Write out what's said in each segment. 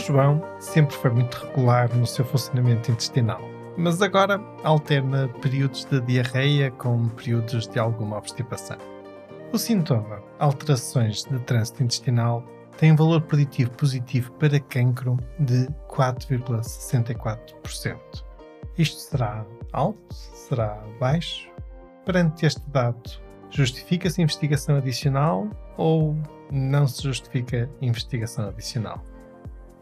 João sempre foi muito regular no seu funcionamento intestinal, mas agora alterna períodos de diarreia com períodos de alguma obstipação. O sintoma, alterações de trânsito intestinal, tem um valor preditivo positivo para cancro de 4,64%. Isto será alto? Será baixo? Perante este dado, justifica-se investigação adicional ou não se justifica investigação adicional?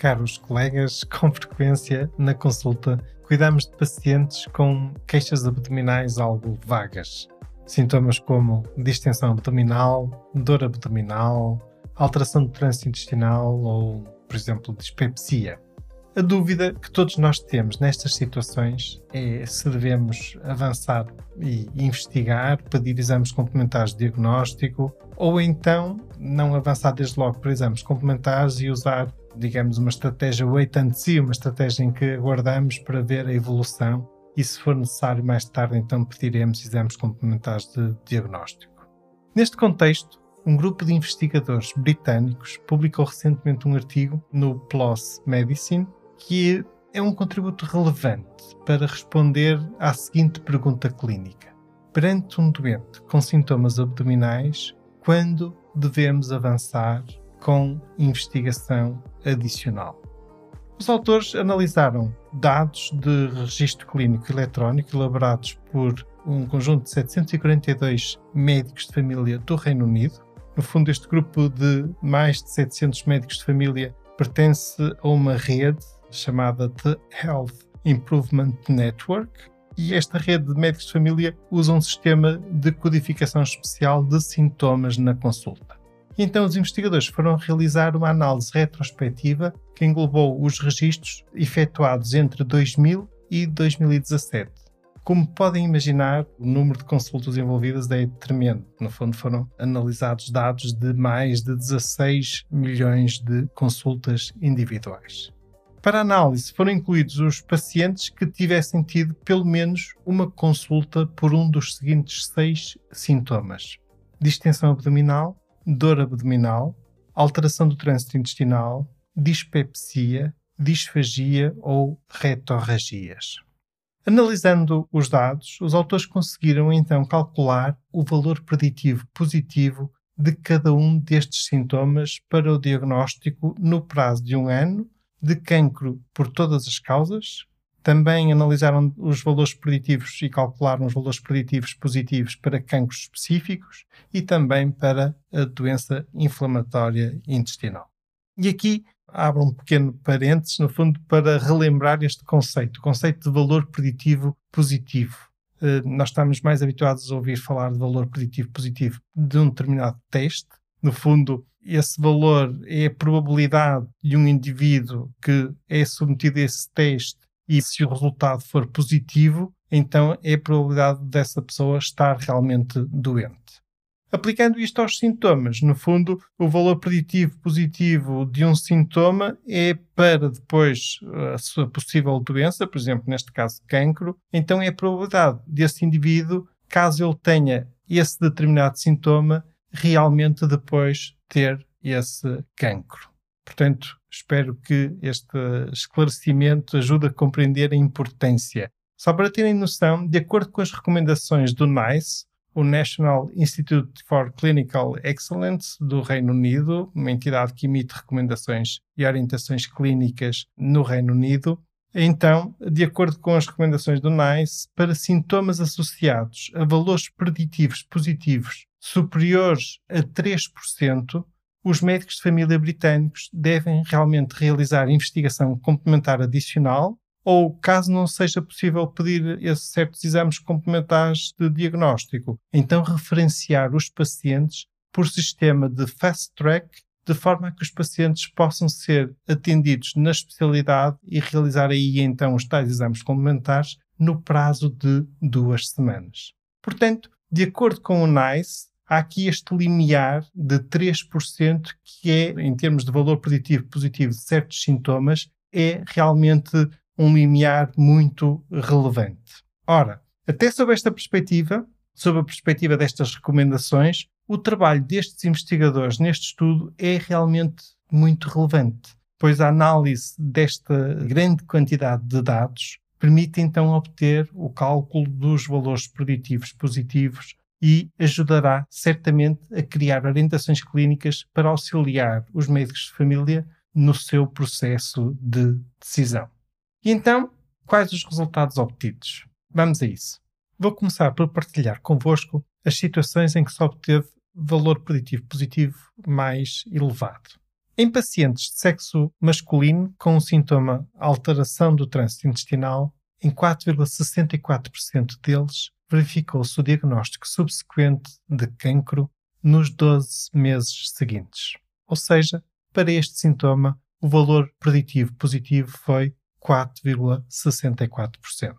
Caros colegas, com frequência na consulta cuidamos de pacientes com queixas abdominais algo vagas. Sintomas como distensão abdominal, dor abdominal, alteração do trânsito intestinal ou, por exemplo, dispepsia. A dúvida que todos nós temos nestas situações é se devemos avançar e investigar, pedir exames complementares de diagnóstico ou então não avançar desde logo para exames complementares e usar digamos, uma estratégia wait and see, uma estratégia em que aguardamos para ver a evolução e, se for necessário, mais tarde, então pediremos exames complementares de diagnóstico. Neste contexto, um grupo de investigadores britânicos publicou recentemente um artigo no PLOS Medicine que é um contributo relevante para responder à seguinte pergunta clínica: Perante um doente com sintomas abdominais, quando devemos avançar com investigação adicional. Os autores analisaram dados de registro clínico eletrónico elaborados por um conjunto de 742 médicos de família do Reino Unido. No fundo, este grupo de mais de 700 médicos de família pertence a uma rede chamada The Health Improvement Network. E esta rede de médicos de família usa um sistema de codificação especial de sintomas na consulta. Então, os investigadores foram realizar uma análise retrospectiva que englobou os registros efetuados entre 2000 e 2017. Como podem imaginar, o número de consultas envolvidas é tremendo. No fundo, foram analisados dados de mais de 16 milhões de consultas individuais. Para a análise, foram incluídos os pacientes que tivessem tido pelo menos uma consulta por um dos seguintes seis sintomas: distensão abdominal, dor abdominal, alteração do trânsito intestinal, dispepsia, disfagia ou retorragias. Analisando os dados, os autores conseguiram então calcular o valor preditivo positivo de cada um destes sintomas para o diagnóstico no prazo de um ano de cancro por todas as causas, também analisaram os valores preditivos e calcularam os valores preditivos positivos para cancros específicos e também para a doença inflamatória intestinal. E aqui abro um pequeno parênteses, no fundo, para relembrar este conceito, o conceito de valor preditivo positivo. Uh, nós estamos mais habituados a ouvir falar de valor preditivo positivo de um determinado teste. No fundo, esse valor é a probabilidade de um indivíduo que é submetido a esse teste e se o resultado for positivo, então é a probabilidade dessa pessoa estar realmente doente. Aplicando isto aos sintomas, no fundo, o valor preditivo positivo de um sintoma é para depois a sua possível doença, por exemplo, neste caso cancro, então é a probabilidade desse indivíduo, caso ele tenha esse determinado sintoma, realmente depois ter esse cancro. Portanto, espero que este esclarecimento ajude a compreender a importância. Só para terem noção, de acordo com as recomendações do NICE, o National Institute for Clinical Excellence do Reino Unido, uma entidade que emite recomendações e orientações clínicas no Reino Unido. Então, de acordo com as recomendações do NICE, para sintomas associados a valores preditivos positivos superiores a 3%, os médicos de família britânicos devem realmente realizar investigação complementar adicional ou, caso não seja possível pedir esses certos exames complementares de diagnóstico, então referenciar os pacientes por sistema de fast track de forma a que os pacientes possam ser atendidos na especialidade e realizar aí então os tais exames complementares no prazo de duas semanas. Portanto, de acordo com o NICE, há aqui este limiar de 3% que é, em termos de valor preditivo positivo de certos sintomas, é realmente um limiar muito relevante. Ora, até sob esta perspectiva, sob a perspectiva destas recomendações, o trabalho destes investigadores neste estudo é realmente muito relevante, pois a análise desta grande quantidade de dados permite então obter o cálculo dos valores preditivos positivos e ajudará certamente a criar orientações clínicas para auxiliar os médicos de família no seu processo de decisão. E então, quais os resultados obtidos? Vamos a isso. Vou começar por partilhar convosco as situações em que se obteve valor preditivo positivo mais elevado. Em pacientes de sexo masculino com um sintoma alteração do trânsito intestinal, em 4,64% deles verificou-se o diagnóstico subsequente de cancro nos 12 meses seguintes. Ou seja, para este sintoma, o valor preditivo positivo foi 4,64%.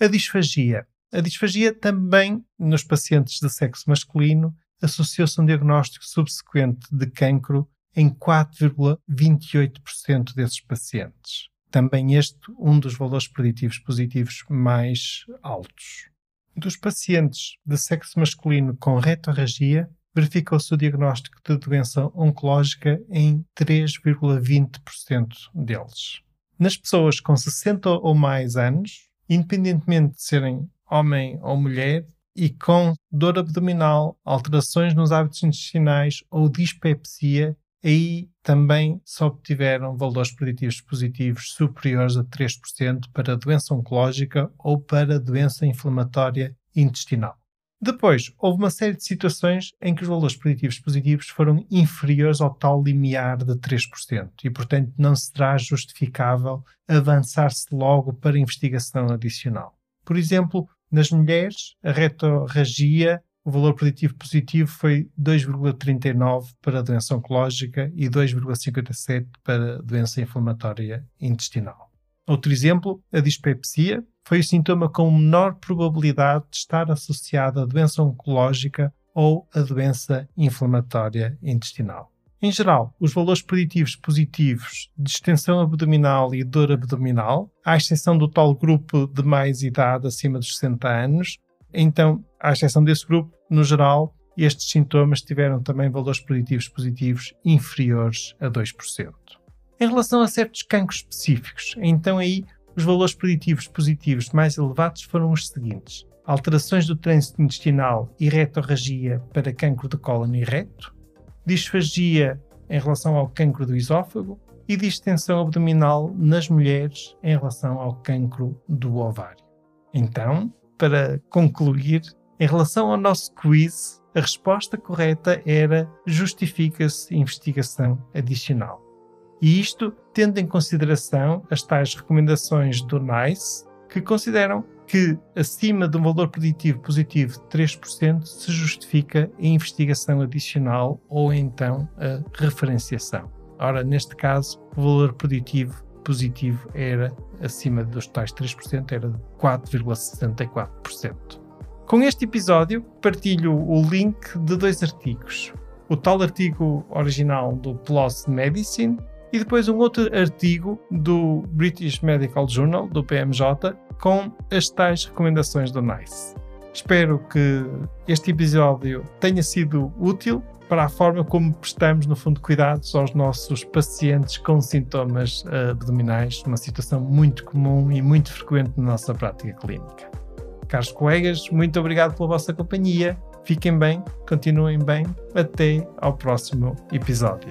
A disfagia. A disfagia também nos pacientes de sexo masculino associou-se a um diagnóstico subsequente de cancro em 4,28% desses pacientes. Também este um dos valores preditivos positivos mais altos. Dos pacientes de sexo masculino com retorragia, verificou-se o diagnóstico de doença oncológica em 3,20% deles. Nas pessoas com 60 ou mais anos, independentemente de serem homem ou mulher, e com dor abdominal, alterações nos hábitos intestinais ou dispepsia, aí também só obtiveram valores preditivos positivos superiores a 3% para doença oncológica ou para doença inflamatória intestinal. Depois, houve uma série de situações em que os valores preditivos positivos foram inferiores ao tal limiar de 3% e, portanto, não será justificável avançar-se logo para investigação adicional. Por exemplo, nas mulheres, a retorragia, o valor preditivo positivo foi 2,39 para a doença oncológica e 2,57 para a doença inflamatória intestinal. Outro exemplo, a dispepsia, foi o sintoma com menor probabilidade de estar associado à doença oncológica ou à doença inflamatória intestinal. Em geral, os valores preditivos positivos de extensão abdominal e dor abdominal, à exceção do tal grupo de mais idade acima dos 60 anos, então, à exceção desse grupo, no geral, estes sintomas tiveram também valores preditivos positivos inferiores a 2%. Em relação a certos cancros específicos, então aí os valores preditivos positivos mais elevados foram os seguintes: alterações do trânsito intestinal e retorragia para cancro de cólon e reto, disfagia em relação ao cancro do esófago e distensão abdominal nas mulheres em relação ao cancro do ovário. Então, para concluir, em relação ao nosso quiz, a resposta correta era justifica-se investigação adicional. E isto tendo em consideração as tais recomendações do NICE, que consideram que acima de um valor preditivo positivo de 3% se justifica a investigação adicional ou então a referenciação. Ora, neste caso, o valor preditivo positivo era acima dos tais 3%, era de 4,64%. Com este episódio, partilho o link de dois artigos. O tal artigo original do PLOS Medicine e depois um outro artigo do British Medical Journal, do PMJ, com as tais recomendações do NICE. Espero que este episódio tenha sido útil para a forma como prestamos, no fundo, cuidados aos nossos pacientes com sintomas abdominais, uma situação muito comum e muito frequente na nossa prática clínica. Caros colegas, muito obrigado pela vossa companhia. Fiquem bem, continuem bem. Até ao próximo episódio.